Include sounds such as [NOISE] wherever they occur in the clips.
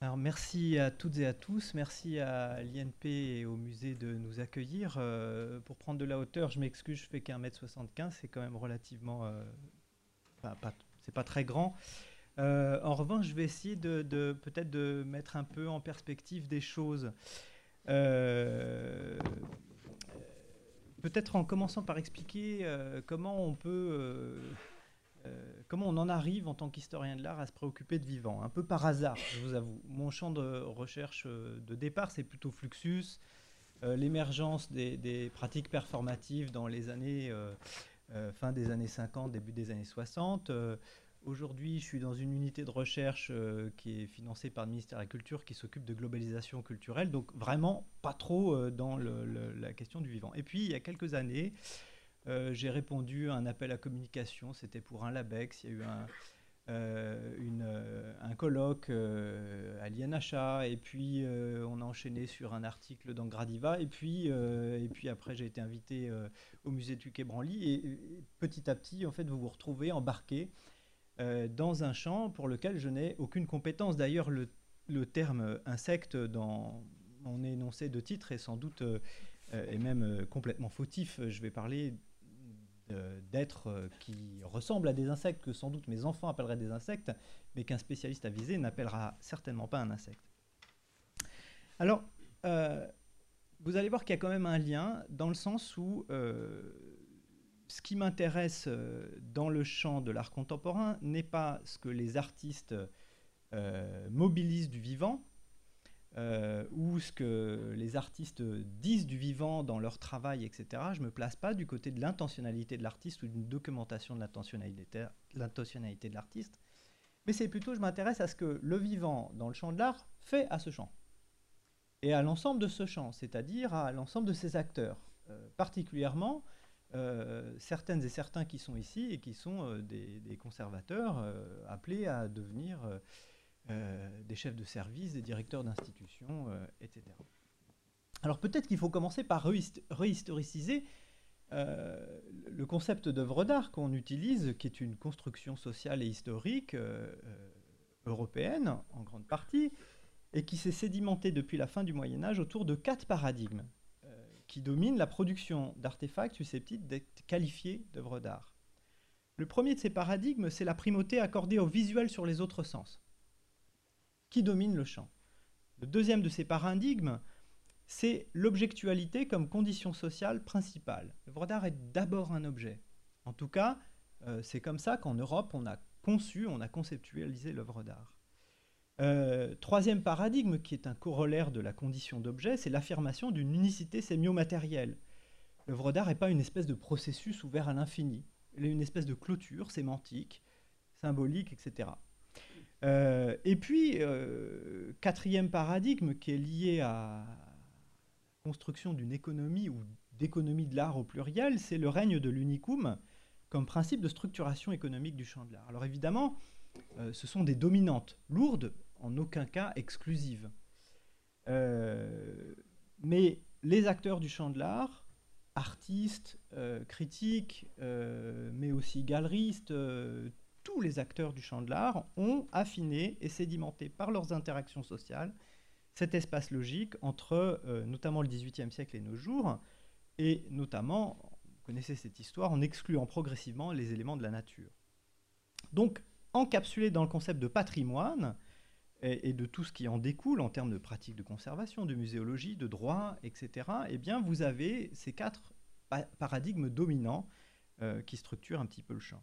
Alors merci à toutes et à tous, merci à l'INP et au musée de nous accueillir. Euh, pour prendre de la hauteur, je m'excuse, je fais qu'un mètre 75, c'est quand même relativement... Euh, pas, c'est pas très grand. Euh, en revanche, je vais essayer de, peut-être de mettre un peu en perspective des choses. peut-être en commençant par expliquer comment on peut euh, comment on en arrive en tant qu'historien de l'art à se préoccuper de vivant? Un peu par hasard, je vous avoue. Mon champ de recherche euh, de départ, c'est plutôt Fluxus, euh, l'émergence des, pratiques performatives dans les années, fin des années 50, début des années 60. Aujourd'hui, je suis dans une unité de recherche qui est financée par le ministère de la Culture qui s'occupe de globalisation culturelle, donc vraiment pas trop dans la question du vivant. Et puis, il y a quelques années, euh, j'ai répondu à un appel à communication, c'était pour un LABEX, il y a eu un, euh, euh, un colloque à l'INHA, et puis on a enchaîné sur un article dans Gradiva, et puis, et puis après j'ai été invité au musée du Quai Branly, et, petit à petit, en fait, vous vous retrouvez embarqué dans un champ pour lequel je n'ai aucune compétence. D'ailleurs, le, le, terme insecte dans mon énoncé de titre est sans doute et même complètement fautif. Je vais parler d'êtres euh, qui ressemblent à des insectes, que sans doute mes enfants appelleraient des insectes, mais qu'un spécialiste avisé n'appellera certainement pas un insecte. Alors, euh, vous allez voir qu'il y a quand même un lien, dans le sens où euh, ce qui m'intéresse dans le champ de l'art contemporain n'est pas ce que les artistes mobilisent du vivant, euh, ou ce que les artistes disent du vivant dans leur travail, etc. Je ne me place pas du côté de l'intentionnalité de l'artiste ou d'une documentation de l'intentionnalité de l'artiste, mais c'est plutôt, je m'intéresse à ce que le vivant dans le champ de l'art fait à ce champ, et à l'ensemble de ce champ, c'est-à-dire à, l'ensemble de ses acteurs, euh, particulièrement euh, certaines et certains qui sont ici et qui sont des, des, conservateurs appelés à devenir euh, des chefs de service, des directeurs d'institutions, euh, etc. Alors peut-être qu'il faut commencer par réhistoriciser euh, le concept d'œuvre d'art qu'on utilise, qui est une construction sociale et historique européenne en grande partie, et qui s'est sédimentée depuis la fin du Moyen Âge autour de quatre paradigmes qui dominent la production d'artefacts susceptibles d'être qualifiés d'œuvres d'art. Le premier de ces paradigmes, c'est la primauté accordée au visuel sur les autres sens qui domine le champ. Le deuxième de ces paradigmes, c'est l'objectualité comme condition sociale principale. L'œuvre d'art est d'abord un objet. En tout cas, euh, c'est comme ça qu'en Europe, on a conçu, on a conceptualisé l'œuvre d'art. Euh, troisième paradigme, qui est un corollaire de la condition d'objet, c'est l'affirmation d'une unicité sémiomatérielle. L'œuvre d'art n'est pas une espèce de processus ouvert à l'infini, elle est une espèce de clôture sémantique, symbolique, etc. Euh, et puis, euh, quatrième paradigme qui est lié à construction d'une économie ou d'économie de l'art au pluriel, c'est le règne de l'unicum comme principe de structuration économique du champ de l'art. Alors évidemment, euh, ce sont des dominantes, lourdes, en aucun cas exclusives. mais les acteurs du champ de l'art, artistes, critiques, mais aussi galeristes, tous les acteurs du champ de l'art ont affiné et sédimenté par leurs interactions sociales cet espace logique entre euh, notamment le XVIIIe siècle et nos jours, et notamment, vous connaissez cette histoire, en excluant progressivement les éléments de la nature. Donc, encapsulé dans le concept de patrimoine et, de tout ce qui en découle en termes de pratiques de conservation, de muséologie, de droit, etc., eh bien, vous avez ces quatre paradigmes dominants euh, qui structurent un petit peu le champ.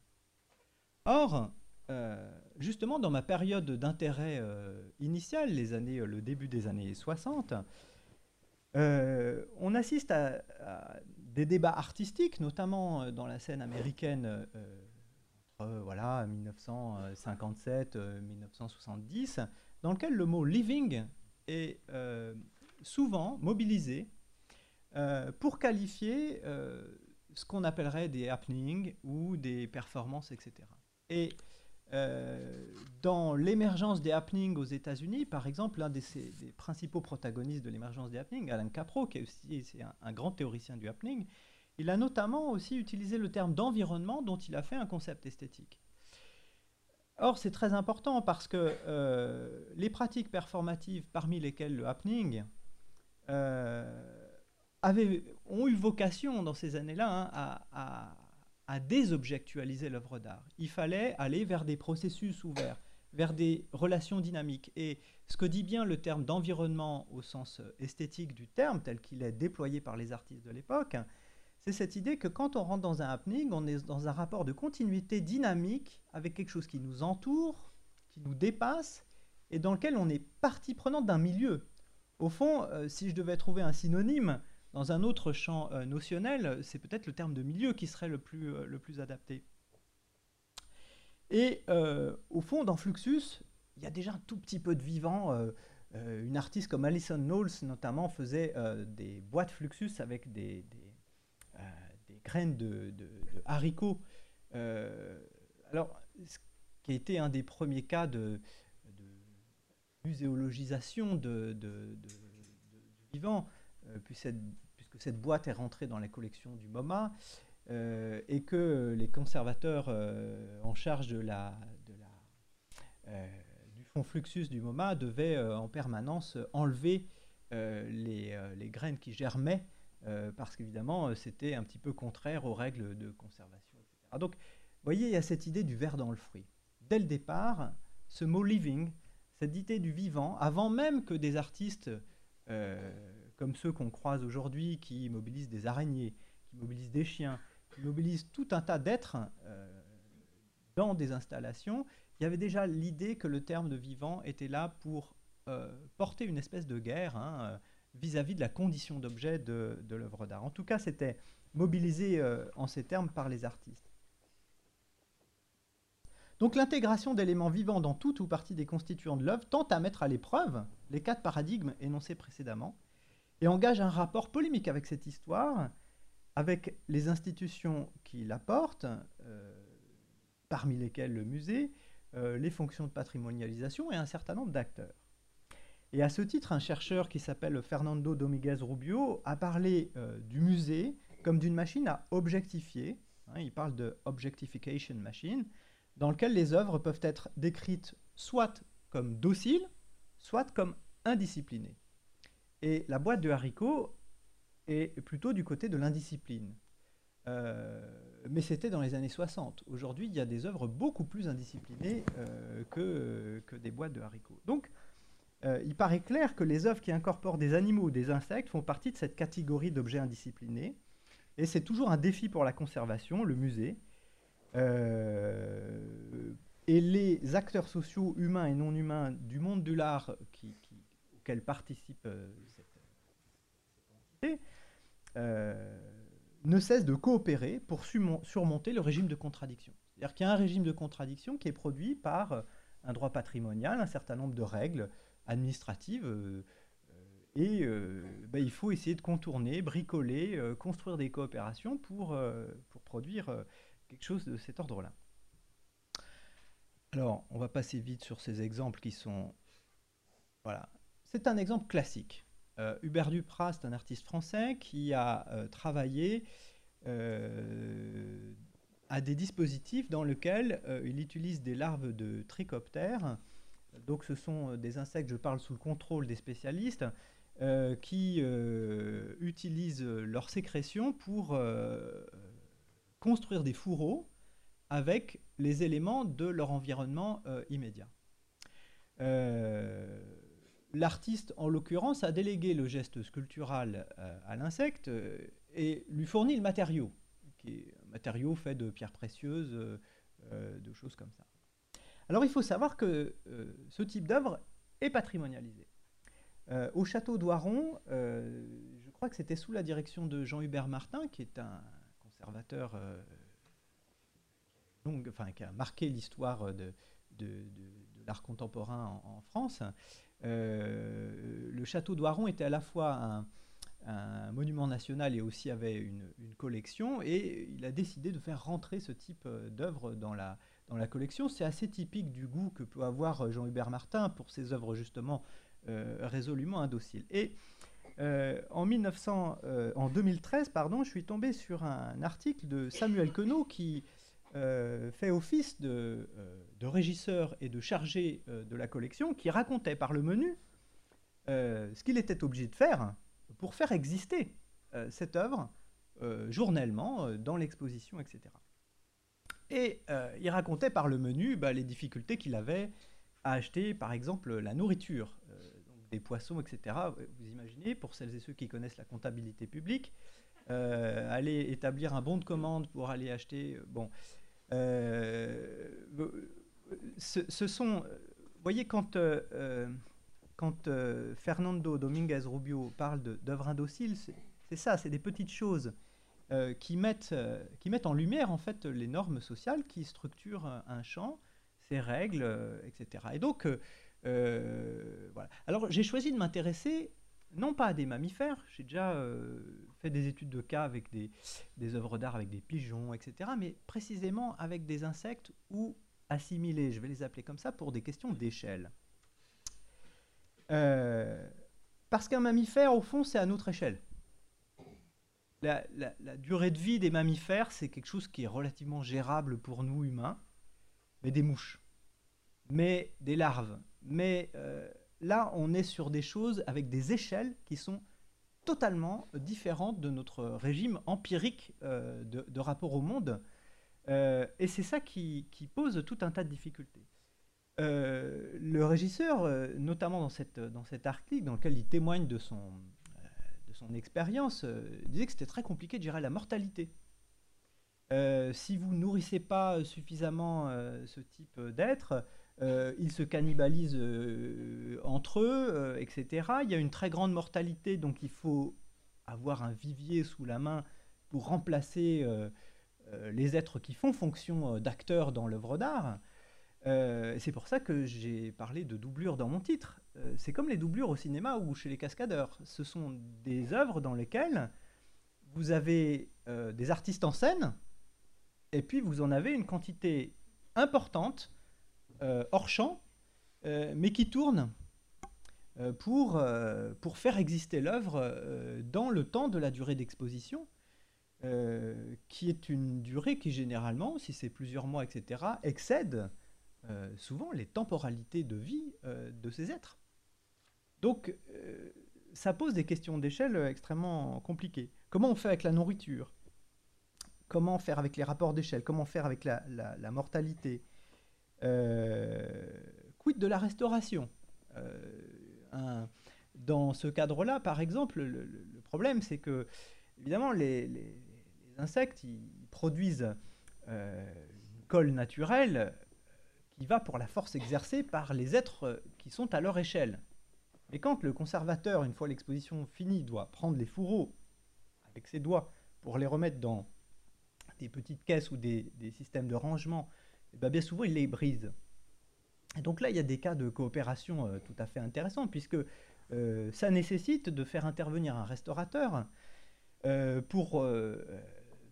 Or, euh, justement, dans ma période d'intérêt euh, initial, les années, le début des années 60, euh, on assiste à, des débats artistiques, notamment dans la scène américaine entre voilà, 1957-1970, dans lequel le mot living est souvent mobilisé pour qualifier ce qu'on appellerait des happenings ou des performances, etc. Et euh, dans l'émergence des happenings aux États-Unis, par exemple, l'un des, principaux protagonistes de l'émergence des happenings, Alan Capro, qui est aussi un, grand théoricien du happening, il a notamment aussi utilisé le terme d'environnement dont il a fait un concept esthétique. or, c'est très important parce que les pratiques performatives, parmi lesquelles le happening, ont eu vocation dans ces années-là hein, à désobjectualiser l'œuvre d'art. Il fallait aller vers des processus ouverts, vers des relations dynamiques. Et ce que dit bien le terme d'environnement au sens esthétique du terme, tel qu'il est déployé par les artistes de l'époque, c'est cette idée que quand on rentre dans un happening, on est dans un rapport de continuité dynamique avec quelque chose qui nous entoure, qui nous dépasse, et dans lequel on est partie prenante d'un milieu. Au fond, euh, si je devais trouver un synonyme, dans un autre champ euh, notionnel, c'est peut-être le terme de milieu qui serait le plus, euh, le plus adapté. Et euh, au fond, dans Fluxus, il y a déjà un tout petit peu de vivant. une artiste comme Alison Knowles, notamment, faisait des boîtes Fluxus avec des, des, graines de, haricots. alors, ce qui a été un des premiers cas de, muséologisation de, vivant, puis cette cette boîte est rentrée dans les collections du MoMA euh, et que les conservateurs euh, en charge de la, euh, du fonds Fluxus du MoMA devaient en permanence enlever les, graines qui germaient parce qu'évidemment c'était un petit peu contraire aux règles de conservation, Donc, vous voyez, il y a cette idée du verre dans le fruit. Dès le départ, ce mot living, cette idée du vivant, avant même que des artistes comme ceux qu'on croise aujourd'hui, qui mobilisent des araignées, qui mobilisent des chiens, qui mobilisent tout un tas d'êtres euh, dans des installations, il y avait déjà l'idée que le terme de vivant était là pour euh, porter une espèce de guerre hein, euh, vis-à-vis de la condition d'objet de, l'œuvre d'art. En tout cas, c'était mobilisé en ces termes par les artistes. Donc l'intégration d'éléments vivants dans toute ou partie des constituants de l'œuvre tente à mettre à l'épreuve les quatre paradigmes énoncés précédemment, et engage un rapport polémique avec cette histoire, avec les institutions qui la portent, euh, parmi lesquelles le musée, euh, les fonctions de patrimonialisation et un certain nombre d'acteurs. Et à ce titre, un chercheur qui s'appelle Fernando Dominguez Rubio a parlé euh, du musée comme d'une machine à objectifier. Hein, il parle de objectification machine, dans lequel les œuvres peuvent être décrites soit comme dociles, soit comme indisciplinées. Et la boîte de haricots est plutôt du côté de l'indiscipline. Euh, mais c'était dans les années 60. Aujourd'hui, il y a des œuvres beaucoup plus indisciplinées euh, que, des boîtes de haricots. Donc, euh, il paraît clair que les œuvres qui incorporent des animaux ou des insectes font partie de cette catégorie d'objets indisciplinés. Et c'est toujours un défi pour la conservation, le musée. et les acteurs sociaux, humains et non humains, du monde de l'art qui, auquel participe euh, ne cesse de coopérer pour surmonter le régime de contradiction. C'est-à-dire qu'il y a un régime de contradiction qui est produit par euh, un droit patrimonial, un certain nombre de règles administratives, euh, et ben, il faut essayer de contourner, bricoler, construire des coopérations pour produire quelque chose de cet ordre-là. Alors, on va passer vite sur ces exemples qui sont... Voilà. C'est un exemple classique. Euh, Hubert Duprat, c'est un artiste français qui a euh, travaillé euh, à des dispositifs dans lesquels il utilise des larves de trichoptères. Donc ce sont des insectes, je parle sous le contrôle des spécialistes, qui utilisent leurs sécrétions pour construire des fourreaux avec les éléments de leur environnement immédiat. L'artiste, en l'occurrence, a délégué le geste sculptural euh, à l'insecte euh, et lui fournit le matériau, qui est un matériau fait de pierres précieuses, euh, de choses comme ça. Alors il faut savoir que ce type d'œuvre est patrimonialisé. au château d'Oiron, je crois que c'était sous la direction de Jean-Hubert Martin, qui est un conservateur enfin, qui a marqué l'histoire de, l'art contemporain en France. Euh, le château d'Oiron était à la fois un, monument national et aussi avait une, collection, et il a décidé de faire rentrer ce type euh, d'œuvre dans la, dans la collection. C'est assez typique du goût que peut avoir Jean-Hubert Martin pour ses œuvres justement euh, résolument indociles. Et en, 1900, en 2013, pardon, je suis tombé sur un article de Samuel Queneau qui fait office de, régisseur et de chargé de la collection qui racontait par le menu ce qu'il était obligé de faire pour faire exister cette œuvre journellement dans l'exposition, etc. Et il racontait par le menu bah, les difficultés qu'il avait à acheter, par exemple, la nourriture, des poissons, etc. Vous imaginez, pour celles et ceux qui connaissent la comptabilité publique, euh, aller établir un bon de commande pour aller acheter. Euh, bon, euh, ce, sont. Vous voyez, quand, quand Fernando Dominguez Rubio parle d'œuvres indociles, c'est ça, c'est des petites choses qui, mettent, qui mettent en lumière en fait les normes sociales qui structurent un champ, ses règles, etc. Et donc, voilà. Alors, j'ai choisi de m'intéresser non pas des mammifères, j'ai déjà euh, fait des études de cas avec des, œuvres d'art avec des pigeons, etc., mais précisément avec des insectes ou assimilés, je vais les appeler comme ça, pour des questions d'échelle. Euh, parce qu'un mammifère, au fond, c'est à notre échelle. La, la, durée de vie des mammifères, c'est quelque chose qui est relativement gérable pour nous humains, mais des mouches, mais des larves, mais... Euh, là, on est sur des choses avec des échelles qui sont totalement différentes de notre régime empirique euh, de, rapport au monde. Euh, et c'est ça qui, pose tout un tas de difficultés. Euh, le régisseur, notamment dans, cet article dans lequel il témoigne de son, de son expérience, disait que c'était très compliqué de gérer la mortalité. si vous nourrissez pas suffisamment ce type d'être, euh, ils se cannibalisent euh, entre eux, euh, etc. Il y a une très grande mortalité, donc il faut avoir un vivier sous la main pour remplacer les êtres qui font fonction d'acteurs dans l'œuvre d'art. c'est pour ça que j'ai parlé de doublure dans mon titre. c'est comme les doublures au cinéma ou chez les cascadeurs. Ce sont des œuvres dans lesquelles vous avez des artistes en scène, et puis vous en avez une quantité importante hors champ, euh, mais qui tourne euh, pour, pour faire exister l'œuvre dans le temps de la durée d'exposition, qui est une durée qui généralement, si c'est plusieurs mois, etc., excède souvent les temporalités de vie de ces êtres. Donc, ça pose des questions d'échelle extrêmement compliquées. Comment on fait avec la nourriture? Comment faire avec les rapports d'échelle? Comment faire avec la, la mortalité? euh, quid de la restauration euh, Dans ce cadre-là, par exemple, le, problème, c'est que, évidemment, les, insectes, ils produisent euh, une colle naturelle qui va pour la force exercée par les êtres qui sont à leur échelle. Mais quand le conservateur, une fois l'exposition finie, doit prendre les fourreaux avec ses doigts pour les remettre dans des petites caisses ou des systèmes de rangement eh ben, bien souvent, il les brise. Et donc là, il y a des cas de coopération euh, tout à fait intéressants, puisque euh, ça nécessite de faire intervenir un restaurateur euh, pour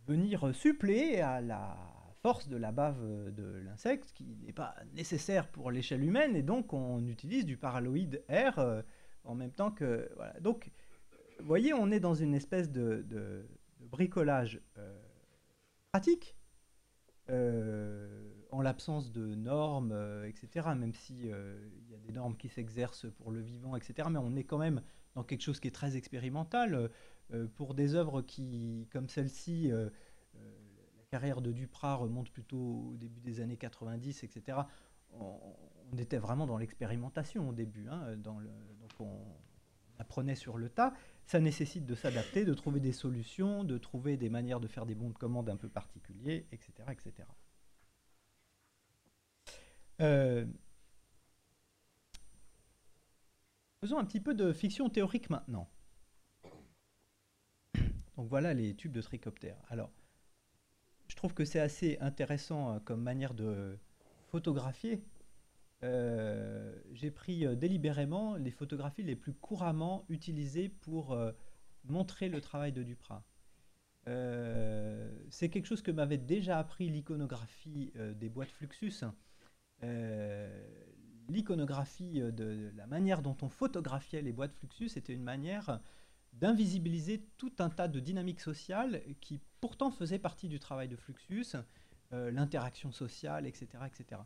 venir suppléer à la force de la bave de l'insecte, qui n'est pas nécessaire pour l'échelle humaine, et donc on utilise du paraloïde air en même temps que... Voilà. Donc, vous voyez, on est dans une espèce de bricolage pratique, en l'absence de normes, euh, etc., même si euh, il y a des normes qui s'exercent pour le vivant, etc., mais on est quand même dans quelque chose qui est très expérimental. Euh, pour des œuvres qui, comme celle-ci, la carrière de Duprat remonte plutôt au début des années 90, etc., on, était vraiment dans l'expérimentation au début, hein, donc on apprenait sur le tas. Ça nécessite de s'adapter, de trouver des solutions, de trouver des manières de faire des bons de commande un peu particuliers, etc., etc. Euh, faisons un petit peu de fiction théorique maintenant. Donc voilà les tubes de trichoptère. Alors, je trouve que c'est assez intéressant euh, comme manière de photographier. Euh, j'ai pris délibérément les photographies les plus couramment utilisées pour montrer le travail de Duprat. c'est quelque chose que m'avait déjà appris l'iconographie des boîtes Fluxus. Euh, l'iconographie euh, de, la manière dont on photographiait les boîtes Fluxus était une manière d'invisibiliser tout un tas de dynamiques sociales qui pourtant faisaient partie du travail de Fluxus, l'interaction sociale, etc. etc.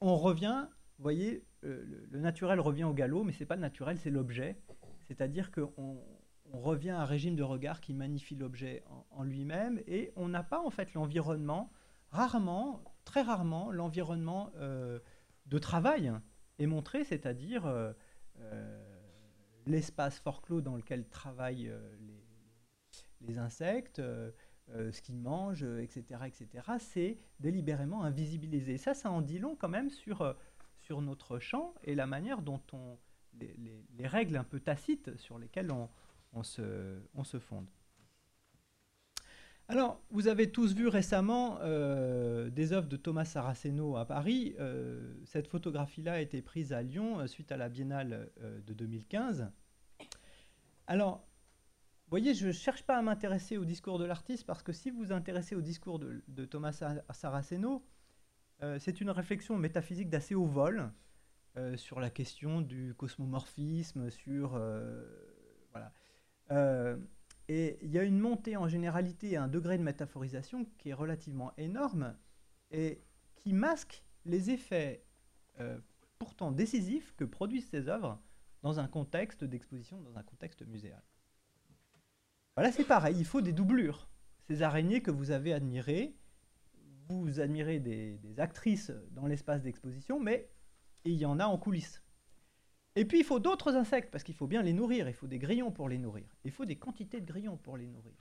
on revient, vous voyez, le, naturel revient au galop, mais ce n'est pas le naturel, c'est l'objet. C'est-à-dire qu'on on revient à un régime de regard qui magnifie l'objet en, lui-même et on n'a pas en fait l'environnement, rarement, très rarement, l'environnement euh, de travail est montré, c'est-à-dire euh, euh, l'espace fort clos dans lequel travaillent les, insectes, ce qu'ils mangent, etc., etc. C'est délibérément invisibilisé. Ça, ça en dit long quand même sur, notre champ et la manière dont on... les règles un peu tacites sur lesquelles on se, fonde. Alors, vous avez tous vu récemment euh, des œuvres de Thomas Saraceno à Paris. Euh, cette photographie-là a été prise à Lyon euh, suite à la Biennale de 2015. Alors, vous voyez, je ne cherche pas à m'intéresser au discours de l'artiste parce que si vous vous intéressez au discours de, de Thomas Saraceno, c'est une réflexion métaphysique d'assez haut vol sur la question du cosmomorphisme, sur voilà. Et il y a une montée en généralité et un degré de métaphorisation qui est relativement énorme et qui masque les effets euh, pourtant décisifs que produisent ces œuvres dans un contexte d'exposition, dans un contexte muséal. Voilà, c'est pareil, il faut des doublures. Ces araignées que vous avez admirées, vous admirez des, des actrices dans l'espace d'exposition, mais il y en a en coulisses. Et puis il faut d'autres insectes, parce qu'il faut bien les nourrir, il faut des grillons pour les nourrir, il faut des quantités de grillons pour les nourrir.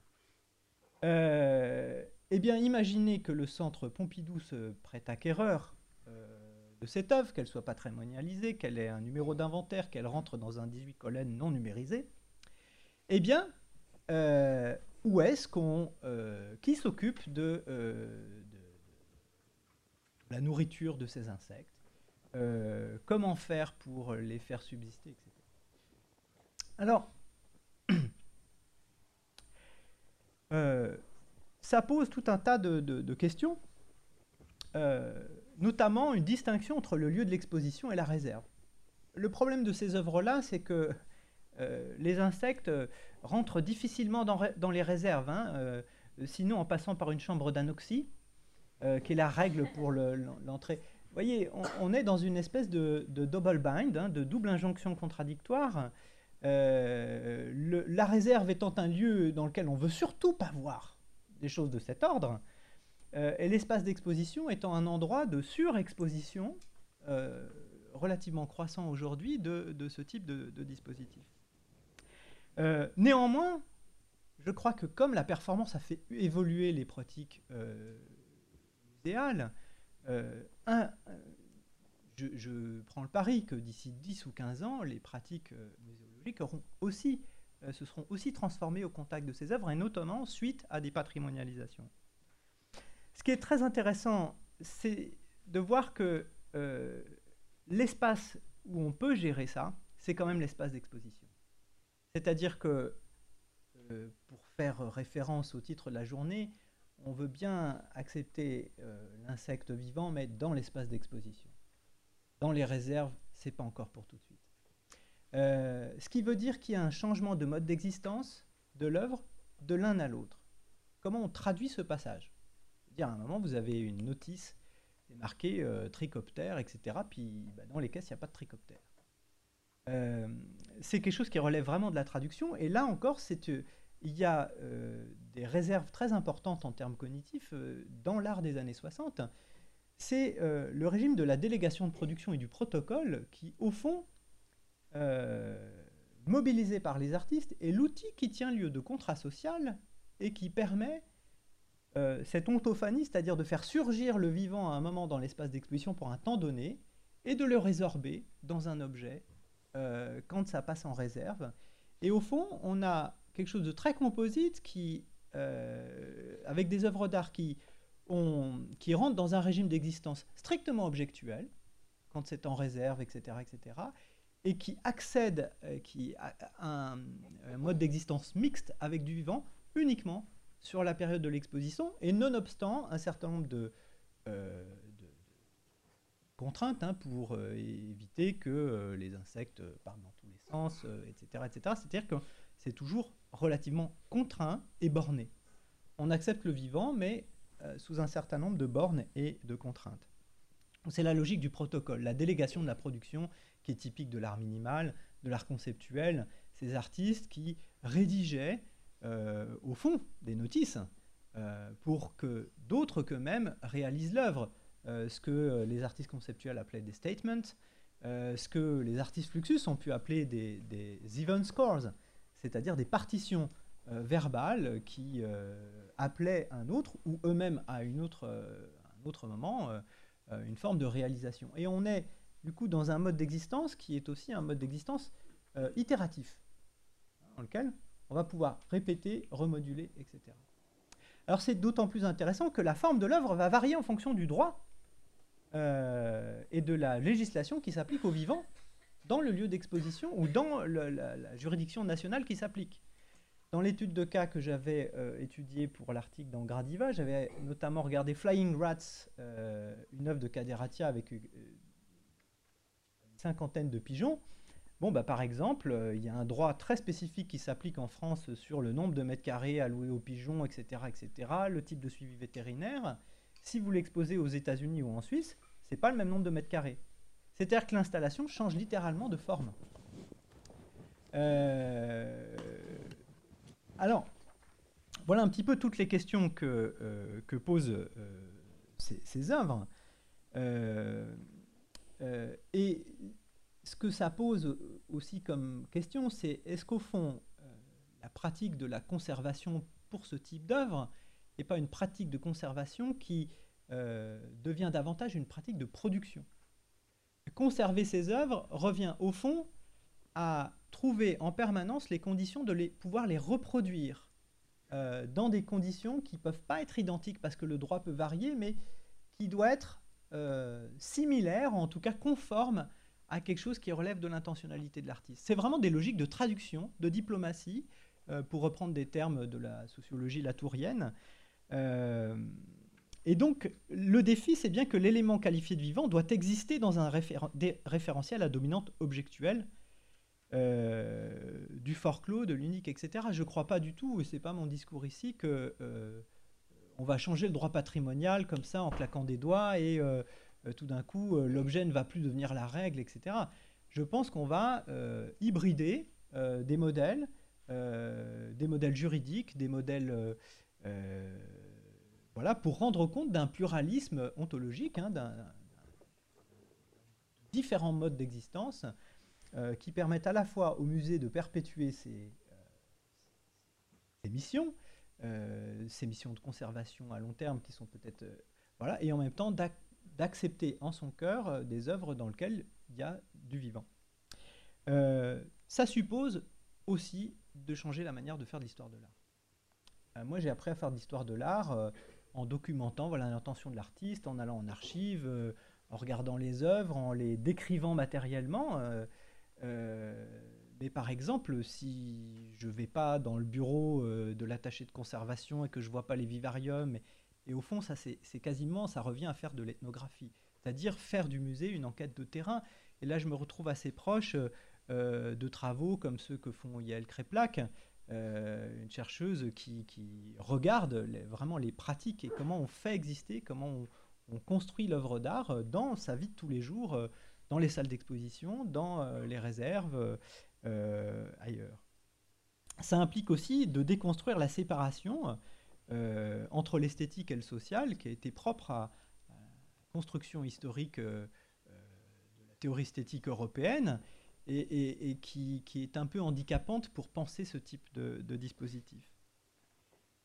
Euh, eh bien, imaginez que le centre Pompidou se prête acquéreur euh, de cette œuvre, qu'elle soit patrimonialisée, qu'elle ait un numéro d'inventaire, qu'elle rentre dans un 18 colonnes non numérisé. Eh bien, euh, où est-ce qu'on... qui s'occupe de, la nourriture de ces insectes? Euh, comment faire pour les faire subsister, etc. Alors, [CLEARS THROAT] euh, ça pose tout un tas de, questions, euh, notamment une distinction entre le lieu de l'exposition et la réserve. Le problème de ces œuvres-là, c'est que les insectes rentrent difficilement dans, les réserves, hein, sinon en passant par une chambre d'anoxie, qui est la règle pour l'entrée voyez, on, est dans une espèce de, double bind, hein, de double injonction contradictoire. Euh, la réserve étant un lieu dans lequel on veut surtout pas voir des choses de cet ordre, euh, et l'espace d'exposition étant un endroit de surexposition euh, relativement croissant aujourd'hui de, ce type de, de dispositif. néanmoins, je crois que comme la performance a fait évoluer les pratiques euh, un, euh, je, prends le pari que d'ici 10 ou 15 ans, les pratiques euh, muséologiques aussi, se seront aussi transformées au contact de ces œuvres, et notamment suite à des patrimonialisations. Ce qui est très intéressant, c'est de voir que l'espace où on peut gérer ça, c'est quand même l'espace d'exposition. C'est-à-dire que, pour faire référence au titre de la journée, on veut bien accepter euh, l'insecte vivant, mais dans l'espace d'exposition. Dans les réserves, c'est pas encore pour tout de suite. Euh, ce qui veut dire qu'il y a un changement de mode d'existence de l'œuvre de l'un à l'autre. Comment on traduit ce passage? Dire, À un moment, vous avez une notice marquée euh, tricoptère, etc. Puis bah, dans les caisses, il n'y a pas de tricoptère. c'est quelque chose qui relève vraiment de la traduction. Et là encore, c'est il y a euh, des réserves très importantes en termes cognitifs euh, dans l'art des années 60. C'est euh, le régime de la délégation de production et du protocole qui, au fond, mobilisé par les artistes, est l'outil qui tient lieu de contrat social et qui permet cette ontophanie, c'est-à-dire de faire surgir le vivant à un moment dans l'espace d'exposition pour un temps donné, et de le résorber dans un objet quand ça passe en réserve. Et au fond, on a quelque chose de très composite qui, euh, avec des œuvres d'art qui, qui rentrent dans un régime d'existence strictement objectuel, quand c'est en réserve, etc., etc., et qui accède euh, a un, mode d'existence mixte avec du vivant uniquement sur la période de l'exposition, et nonobstant un certain nombre de, euh, contraintes hein, pour éviter que les insectes partent dans tous les sens, etc. etc. C'est-à-dire que c'est toujours relativement contraint et borné. On accepte le vivant, mais sous un certain nombre de bornes et de contraintes. C'est la logique du protocole, la délégation de la production qui est typique de l'art minimal, de l'art conceptuel, ces artistes qui rédigeaient au fond des notices pour que d'autres qu'eux-mêmes réalisent l'œuvre. ce que les artistes conceptuels appelaient des statements, ce que les artistes Fluxus ont pu appeler des, des even scores, c'est-à-dire des partitions euh, verbales qui euh, appelaient un autre ou eux-mêmes à une autre, euh, un autre moment une forme de réalisation. Et on est du coup dans un mode d'existence qui est aussi un mode d'existence itératif, dans lequel on va pouvoir répéter, remoduler, etc. Alors c'est d'autant plus intéressant que la forme de l'œuvre va varier en fonction du droit et de la législation qui s'applique aux vivants dans le lieu d'exposition ou dans la, juridiction nationale qui s'applique. Dans l'étude de cas que j'avais euh, étudiée pour l'article dans Gradiva, j'avais notamment regardé Flying Rats, euh, une œuvre de Caderatia avec euh, une cinquantaine de pigeons. Bon, bah, par exemple, il y a un droit très spécifique qui s'applique en France sur le nombre de mètres carrés alloués aux pigeons, etc., etc., le type de suivi vétérinaire. Si vous l'exposez aux États-Unis ou en Suisse, c'est pas le même nombre de mètres carrés. C'est-à-dire que l'installation change littéralement de forme. Euh, alors, voilà un petit peu toutes les questions que, euh, que posent euh, ces, œuvres. et ce que ça pose aussi comme question, c'est est-ce qu'au fond, la pratique de la conservation pour ce type d'œuvre n'est pas une pratique de conservation qui devient davantage une pratique de production conserver ces œuvres revient au fond à trouver en permanence les conditions de les, pouvoir les reproduire euh, dans des conditions qui ne peuvent pas être identiques parce que le droit peut varier, mais qui doit être euh, similaire, en tout cas conforme à quelque chose qui relève de l'intentionnalité de l'artiste. C'est vraiment des logiques de traduction, de diplomatie, euh, pour reprendre des termes de la sociologie latourienne. Et donc, le défi, c'est bien que l'élément qualifié de vivant doit exister dans un référentiel à dominante objectuelle, euh, du fort clos, de l'unique, etc. Je ne crois pas du tout, et ce n'est pas mon discours ici, que euh, on va changer le droit patrimonial comme ça en claquant des doigts et euh, tout d'un coup l'objet ne va plus devenir la règle, etc. Je pense qu'on va hybrider des modèles, des modèles juridiques, des modèles voilà, pour rendre compte d'un pluralisme ontologique, hein, d'un différents modes d'existence euh, qui permettent à la fois au musée de perpétuer ses, euh, missions, euh, ses missions de conservation à long terme qui sont peut-être voilà, et en même temps d'accepter en son cœur des œuvres dans lesquelles il y a du vivant. ça suppose aussi de changer la manière de faire de l'histoire de l'art. moi, j'ai appris à faire de l'histoire de l'art en documentant voilà l'intention de l'artiste, en allant en archive, euh, en regardant les œuvres, en les décrivant matériellement. Euh, euh, mais par exemple, si je ne vais pas dans le bureau de l'attaché de conservation et que je ne vois pas les vivariums, et, au fond, ça c'est quasiment, ça revient à faire de l'ethnographie, c'est-à-dire faire du musée une enquête de terrain. Et là, je me retrouve assez proche de travaux comme ceux que font Yael Créplac, euh, une chercheuse qui, regarde vraiment les pratiques et comment on fait exister, comment on, construit l'œuvre d'art dans sa vie de tous les jours, euh, dans les salles d'exposition, dans euh, les réserves, ailleurs. Ça implique aussi de déconstruire la séparation entre l'esthétique et le social, qui a été propre à, la construction historique de la théorie esthétique européenne, et, qui, est un peu handicapante pour penser ce type de, dispositif.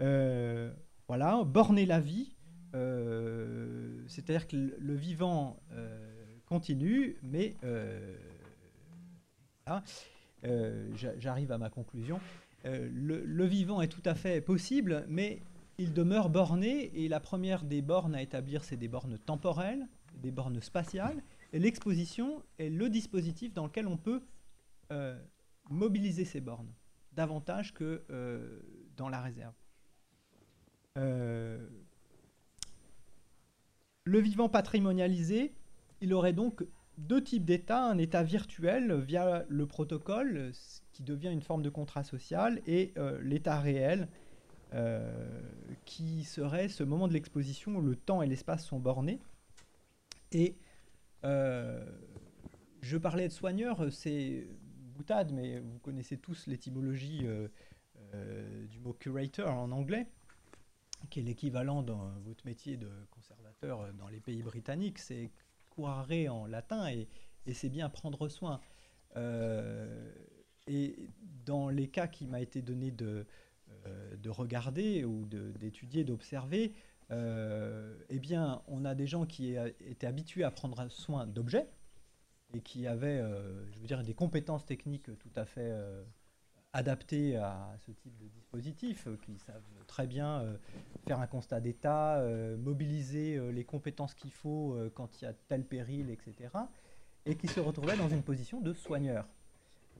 Euh, voilà, borner la vie, euh, c'est-à-dire que le, vivant euh, continue, mais j'arrive à ma conclusion. Le, le, vivant est tout à fait possible, mais il demeure borné, et la première des bornes à établir, c'est des bornes temporelles, des bornes spatiales, l'exposition est le dispositif dans lequel on peut euh, mobiliser ces bornes, davantage que euh, dans la réserve. Euh, le vivant patrimonialisé, il aurait donc deux types d'états, un état virtuel via le protocole, qui devient une forme de contrat social, et l'état réel, qui serait ce moment de l'exposition où le temps et l'espace sont bornés. Et je parlais de soigneur, c'est boutade, mais vous connaissez tous l'étymologie du mot curator en anglais qui est l'équivalent dans votre métier de conservateur dans les pays britanniques, c'est curare en latin et, c'est bien prendre soin. Euh, et dans les cas qui m'a été donné de, euh, de regarder ou d'étudier, d'observer, euh, eh bien, on a des gens qui étaient habitués à prendre soin d'objets et qui avaient, je veux dire, des compétences techniques tout à fait adaptés à ce type de dispositif, euh, qui savent très bien euh, faire un constat d'état, euh, mobiliser les compétences qu'il faut quand il y a tel péril, etc. Et qui se retrouvaient dans une position de soigneur.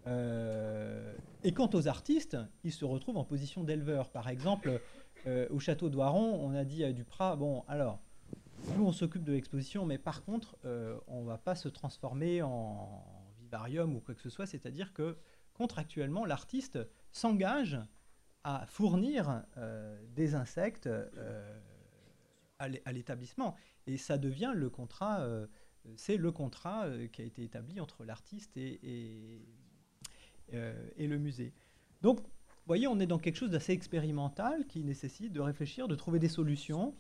et quant aux artistes, ils se retrouvent en position d'éleveur. Par exemple, au château d'Oiron, on a dit à Duprat, bon, alors, nous, on s'occupe de l'exposition, mais par contre, on ne va pas se transformer en vivarium ou quoi que ce soit, c'est-à-dire que contractuellement, l'artiste s'engage à fournir euh, des insectes euh, à l'établissement. Et ça devient le contrat, euh, c'est le contrat qui a été établi entre l'artiste et, et, le musée. Donc, voyez, on est dans quelque chose d'assez expérimental qui nécessite de réfléchir, de trouver des solutions.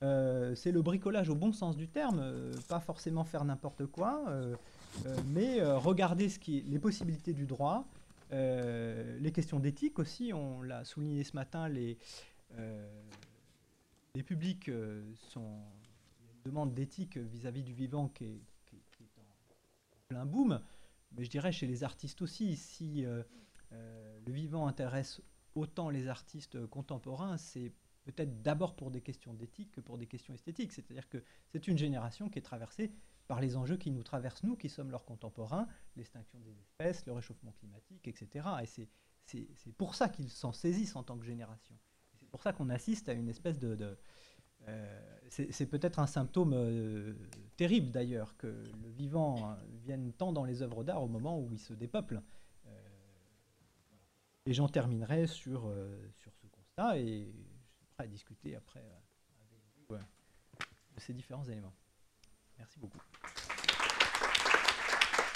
c'est le bricolage au bon sens du terme, pas forcément faire n'importe quoi, mais regarder ce qui, les possibilités du droit, euh, les questions d'éthique aussi, on l'a souligné ce matin, les, euh, les publics euh, sont. une demande d'éthique vis-à-vis du vivant qui est, en plein boom, mais je dirais chez les artistes aussi, si le vivant intéresse autant les artistes contemporains, c'est peut-être d'abord pour des questions d'éthique que pour des questions esthétiques. C'est-à-dire que c'est une génération qui est traversée par les enjeux qui nous traversent, nous, qui sommes leurs contemporains, l'extinction des espèces, le réchauffement climatique, etc. Et c'est pour ça qu'ils s'en saisissent en tant que génération. C'est pour ça qu'on assiste à une espèce de... Euh, c'est peut-être un symptôme euh, terrible d'ailleurs que le vivant vienne tant dans les œuvres d'art au moment où il se dépeuple. Euh, et j'en terminerai sur, sur ce constat et je suis prêt à discuter après avec vous de ces différents éléments. Merci beaucoup.